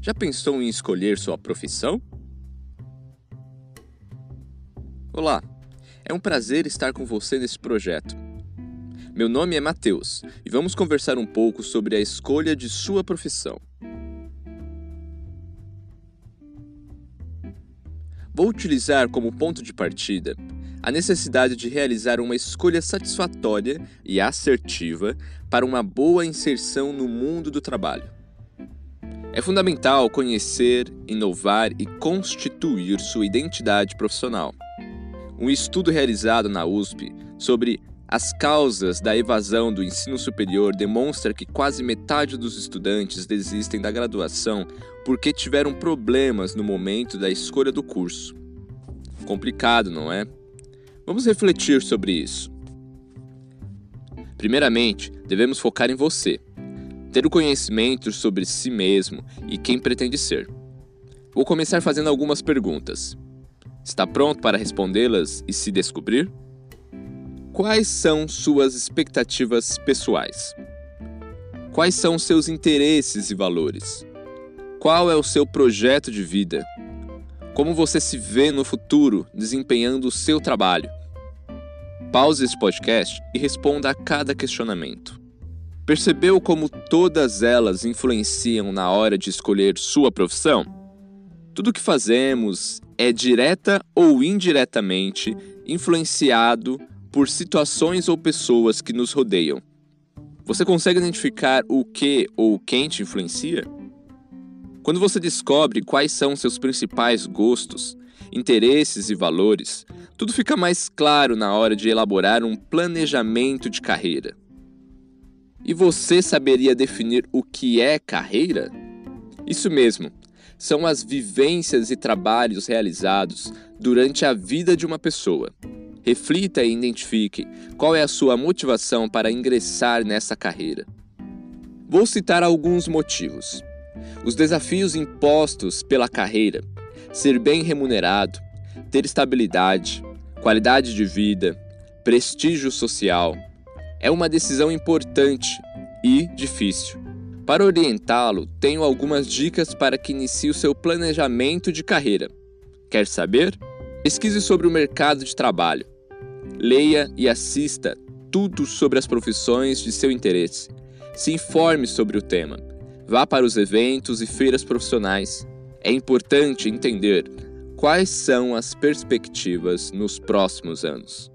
Já pensou em escolher sua profissão? Olá, é um prazer estar com você nesse projeto. Meu nome é Matheus e vamos conversar um pouco sobre a escolha de sua profissão. Vou utilizar como ponto de partida a necessidade de realizar uma escolha satisfatória e assertiva para uma boa inserção no mundo do trabalho. É fundamental conhecer, inovar e constituir sua identidade profissional. Um estudo realizado na USP sobre as causas da evasão do ensino superior demonstra que quase metade dos estudantes desistem da graduação porque tiveram problemas no momento da escolha do curso. Complicado, não é? Vamos refletir sobre isso. Primeiramente, devemos focar em você ter o conhecimento sobre si mesmo e quem pretende ser. Vou começar fazendo algumas perguntas. Está pronto para respondê-las e se descobrir? Quais são suas expectativas pessoais? Quais são seus interesses e valores? Qual é o seu projeto de vida? Como você se vê no futuro desempenhando o seu trabalho? Pause esse podcast e responda a cada questionamento. Percebeu como todas elas influenciam na hora de escolher sua profissão? Tudo o que fazemos é direta ou indiretamente influenciado por situações ou pessoas que nos rodeiam. Você consegue identificar o que ou quem te influencia? Quando você descobre quais são seus principais gostos, interesses e valores, tudo fica mais claro na hora de elaborar um planejamento de carreira. E você saberia definir o que é carreira? Isso mesmo, são as vivências e trabalhos realizados durante a vida de uma pessoa. Reflita e identifique qual é a sua motivação para ingressar nessa carreira. Vou citar alguns motivos. Os desafios impostos pela carreira, ser bem remunerado, ter estabilidade, qualidade de vida, prestígio social, é uma decisão importante e difícil. Para orientá-lo, tenho algumas dicas para que inicie o seu planejamento de carreira. Quer saber? Pesquise sobre o mercado de trabalho. Leia e assista tudo sobre as profissões de seu interesse. Se informe sobre o tema. Vá para os eventos e feiras profissionais. É importante entender quais são as perspectivas nos próximos anos.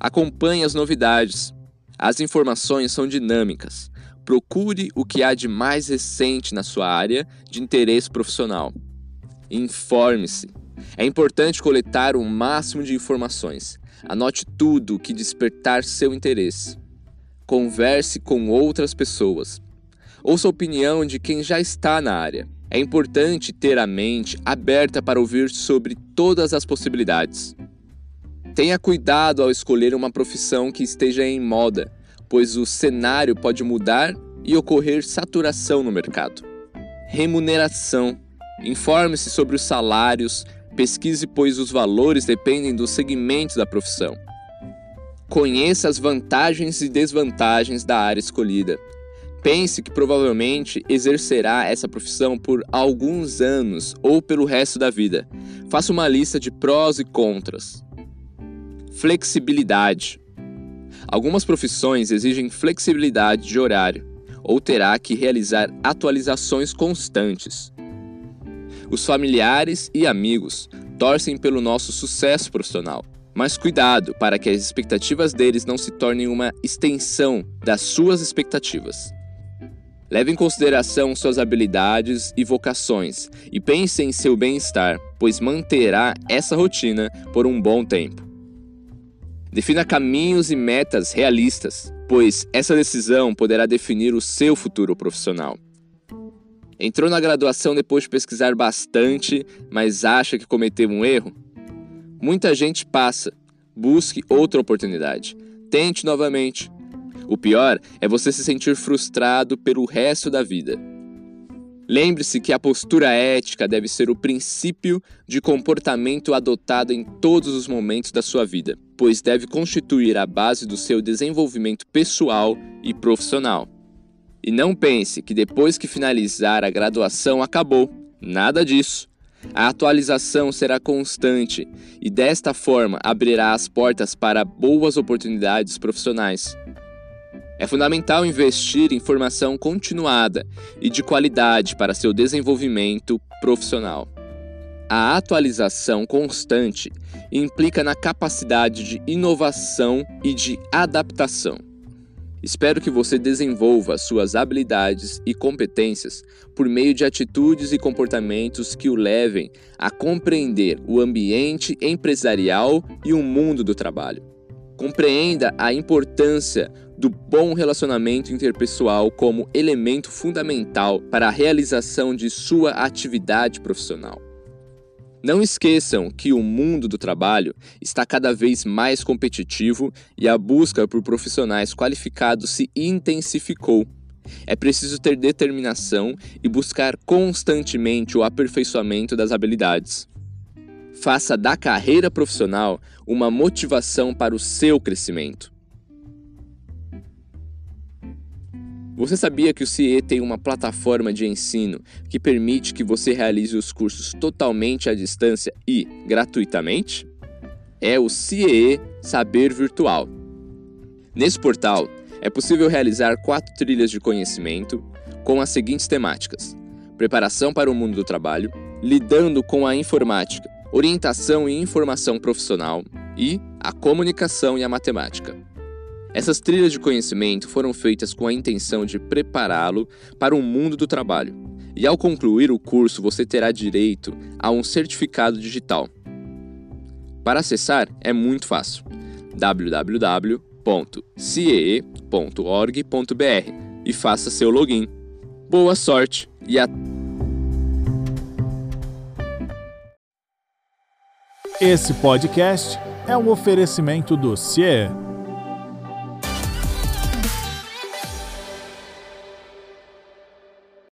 Acompanhe as novidades, as informações são dinâmicas. Procure o que há de mais recente na sua área de interesse profissional. Informe-se. É importante coletar o máximo de informações. Anote tudo que despertar seu interesse. Converse com outras pessoas. Ouça a opinião de quem já está na área. É importante ter a mente aberta para ouvir sobre todas as possibilidades. Tenha cuidado ao escolher uma profissão que esteja em moda, pois o cenário pode mudar e ocorrer saturação no mercado. Remuneração. Informe-se sobre os salários, pesquise, pois os valores dependem dos segmentos da profissão. Conheça as vantagens e desvantagens da área escolhida. Pense que provavelmente exercerá essa profissão por alguns anos ou pelo resto da vida. Faça uma lista de prós e contras. Flexibilidade. Algumas profissões exigem flexibilidade de horário ou terá que realizar atualizações constantes. Os familiares e amigos torcem pelo nosso sucesso profissional, mas cuidado para que as expectativas deles não se tornem uma extensão das suas expectativas. Leve em consideração suas habilidades e vocações e pense em seu bem-estar, pois manterá essa rotina por um bom tempo. Defina caminhos e metas realistas, pois essa decisão poderá definir o seu futuro profissional. Entrou na graduação depois de pesquisar bastante, mas acha que cometeu um erro? Muita gente passa. Busque outra oportunidade. Tente novamente. O pior é você se sentir frustrado pelo resto da vida. Lembre-se que a postura ética deve ser o princípio de comportamento adotado em todos os momentos da sua vida, pois deve constituir a base do seu desenvolvimento pessoal e profissional. E não pense que depois que finalizar a graduação acabou. Nada disso. A atualização será constante e desta forma abrirá as portas para boas oportunidades profissionais. É fundamental investir em formação continuada e de qualidade para seu desenvolvimento profissional. A atualização constante implica na capacidade de inovação e de adaptação. Espero que você desenvolva suas habilidades e competências por meio de atitudes e comportamentos que o levem a compreender o ambiente empresarial e o mundo do trabalho. Compreenda a importância do bom relacionamento interpessoal como elemento fundamental para a realização de sua atividade profissional. Não esqueçam que o mundo do trabalho está cada vez mais competitivo e a busca por profissionais qualificados se intensificou. É preciso ter determinação e buscar constantemente o aperfeiçoamento das habilidades. Faça da carreira profissional uma motivação para o seu crescimento. Você sabia que o CIE tem uma plataforma de ensino que permite que você realize os cursos totalmente à distância e gratuitamente? É o CIE Saber Virtual. Nesse portal, é possível realizar quatro trilhas de conhecimento com as seguintes temáticas: preparação para o mundo do trabalho, lidando com a informática, orientação e informação profissional e a comunicação e a matemática. Essas trilhas de conhecimento foram feitas com a intenção de prepará-lo para o mundo do trabalho. E ao concluir o curso, você terá direito a um certificado digital. Para acessar é muito fácil. www.ciee.org.br e faça seu login. Boa sorte e até Esse podcast é um oferecimento do CIE